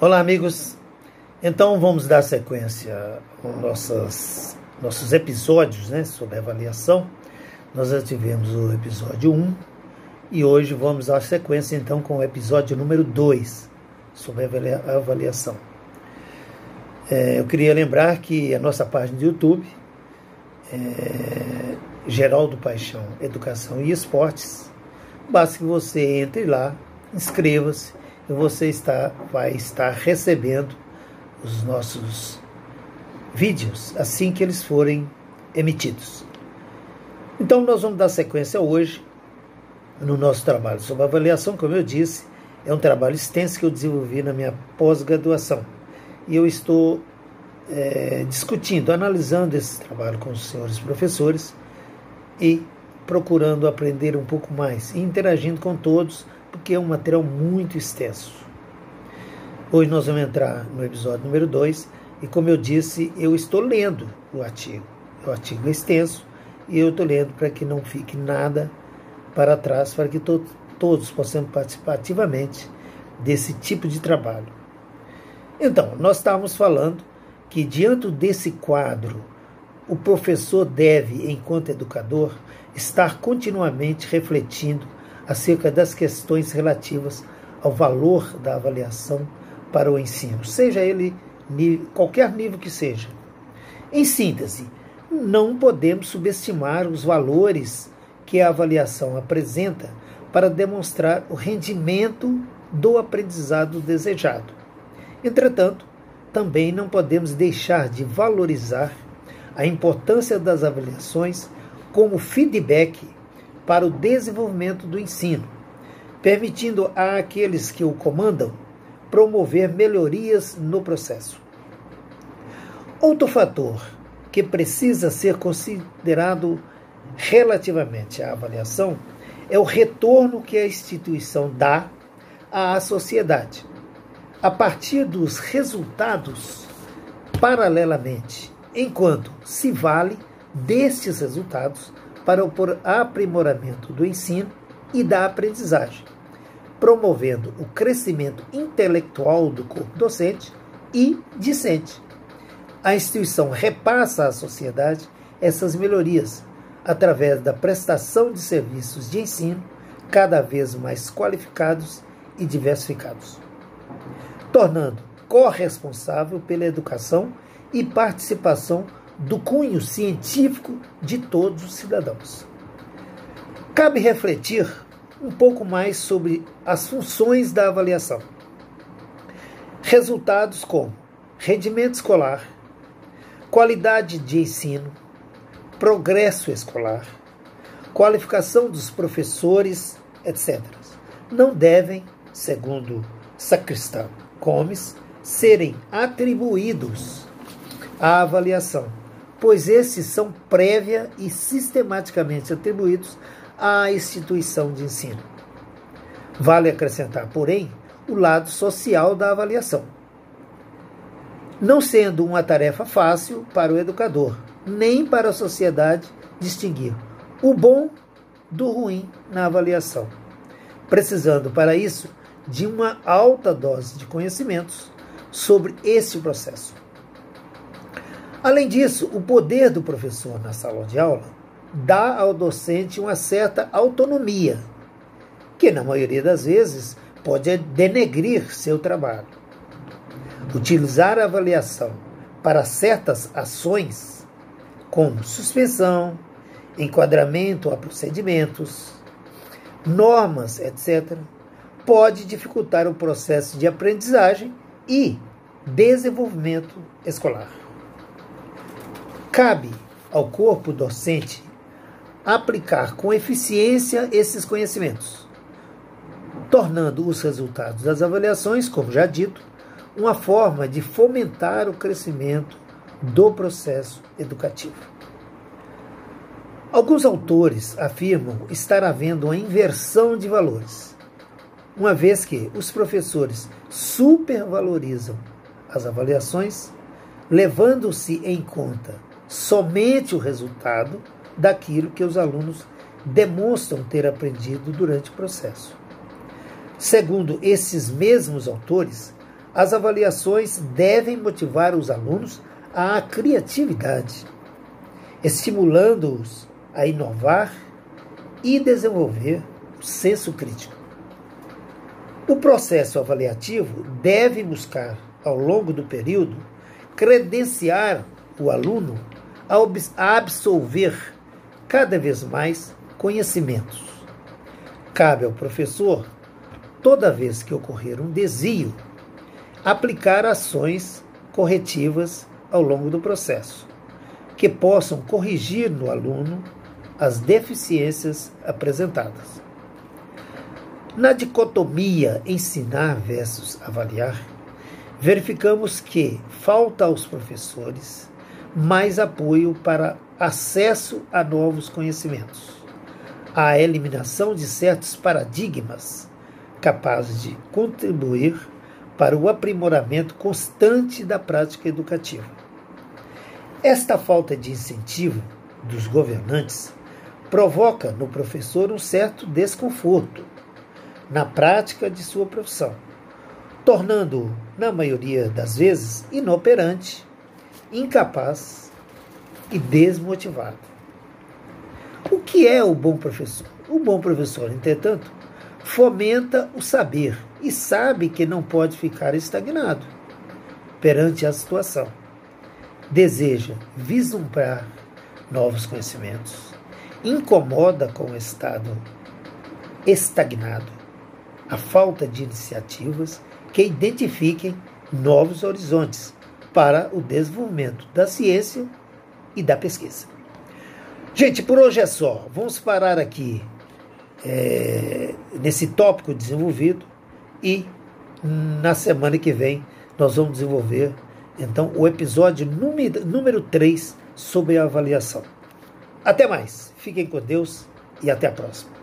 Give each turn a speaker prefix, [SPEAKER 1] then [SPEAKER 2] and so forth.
[SPEAKER 1] Olá, amigos. Então vamos dar sequência aos nossos, nossos episódios né, sobre avaliação. Nós já tivemos o episódio 1 e hoje vamos dar sequência então com o episódio número 2 sobre avaliação. É, eu queria lembrar que a nossa página do YouTube é Geraldo Paixão Educação e Esportes. Basta que você entre lá, inscreva-se você está, vai estar recebendo os nossos vídeos assim que eles forem emitidos. Então, nós vamos dar sequência hoje no nosso trabalho sobre avaliação, como eu disse, é um trabalho extenso que eu desenvolvi na minha pós-graduação. E eu estou é, discutindo, analisando esse trabalho com os senhores professores e procurando aprender um pouco mais interagindo com todos porque é um material muito extenso. Hoje nós vamos entrar no episódio número 2 e, como eu disse, eu estou lendo o artigo. O artigo é extenso e eu estou lendo para que não fique nada para trás, para que to todos possamos participar ativamente desse tipo de trabalho. Então, nós estávamos falando que, diante desse quadro, o professor deve, enquanto educador, estar continuamente refletindo acerca das questões relativas ao valor da avaliação para o ensino, seja ele qualquer nível que seja. Em síntese, não podemos subestimar os valores que a avaliação apresenta para demonstrar o rendimento do aprendizado desejado. Entretanto, também não podemos deixar de valorizar a importância das avaliações como feedback para o desenvolvimento do ensino, permitindo àqueles que o comandam promover melhorias no processo. Outro fator que precisa ser considerado relativamente à avaliação é o retorno que a instituição dá à sociedade, a partir dos resultados, paralelamente, enquanto se vale destes resultados para o aprimoramento do ensino e da aprendizagem, promovendo o crescimento intelectual do corpo docente e discente. A instituição repassa à sociedade essas melhorias através da prestação de serviços de ensino cada vez mais qualificados e diversificados, tornando corresponsável pela educação e participação do cunho científico de todos os cidadãos. Cabe refletir um pouco mais sobre as funções da avaliação. Resultados como rendimento escolar, qualidade de ensino, progresso escolar, qualificação dos professores, etc. Não devem, segundo Sacristão Gomes, serem atribuídos à avaliação pois esses são prévia e sistematicamente atribuídos à instituição de ensino. Vale acrescentar, porém, o lado social da avaliação. Não sendo uma tarefa fácil para o educador, nem para a sociedade distinguir o bom do ruim na avaliação, precisando para isso de uma alta dose de conhecimentos sobre esse processo. Além disso, o poder do professor na sala de aula dá ao docente uma certa autonomia, que na maioria das vezes pode denegrir seu trabalho. Utilizar a avaliação para certas ações, como suspensão, enquadramento a procedimentos, normas, etc., pode dificultar o processo de aprendizagem e desenvolvimento escolar. Cabe ao corpo docente aplicar com eficiência esses conhecimentos, tornando os resultados das avaliações, como já dito, uma forma de fomentar o crescimento do processo educativo. Alguns autores afirmam estar havendo uma inversão de valores, uma vez que os professores supervalorizam as avaliações, levando-se em conta somente o resultado daquilo que os alunos demonstram ter aprendido durante o processo. Segundo esses mesmos autores, As avaliações devem motivar os alunos à criatividade, estimulando-os a inovar e desenvolver o senso crítico. O processo avaliativo deve buscar, ao longo do período, credenciar o aluno a absorver cada vez mais conhecimentos. Cabe ao professor, toda vez que ocorrer um desvio, aplicar ações corretivas ao longo do processo, que possam corrigir no aluno as deficiências apresentadas. Na dicotomia ensinar versus avaliar, verificamos que falta aos professores mais apoio para acesso a novos conhecimentos, a eliminação de certos paradigmas capazes de contribuir para o aprimoramento constante da prática educativa. Esta falta de incentivo dos governantes provoca no professor um certo desconforto na prática de sua profissão, tornando-o, na maioria das vezes, inoperante, incapaz e desmotivado. O que é o bom professor? O bom professor, entretanto, fomenta o saber e sabe que não pode ficar estagnado perante a situação. Deseja vislumbrar novos conhecimentos, incomoda com o estado estagnado, a falta de iniciativas que identifiquem novos horizontes para o desenvolvimento da ciência e da pesquisa. Gente, por hoje é só. Vamos parar aqui é, nesse tópico desenvolvido e na semana que vem nós vamos desenvolver então o episódio número, número 3 sobre a avaliação. Até mais, fiquem com Deus e até a próxima.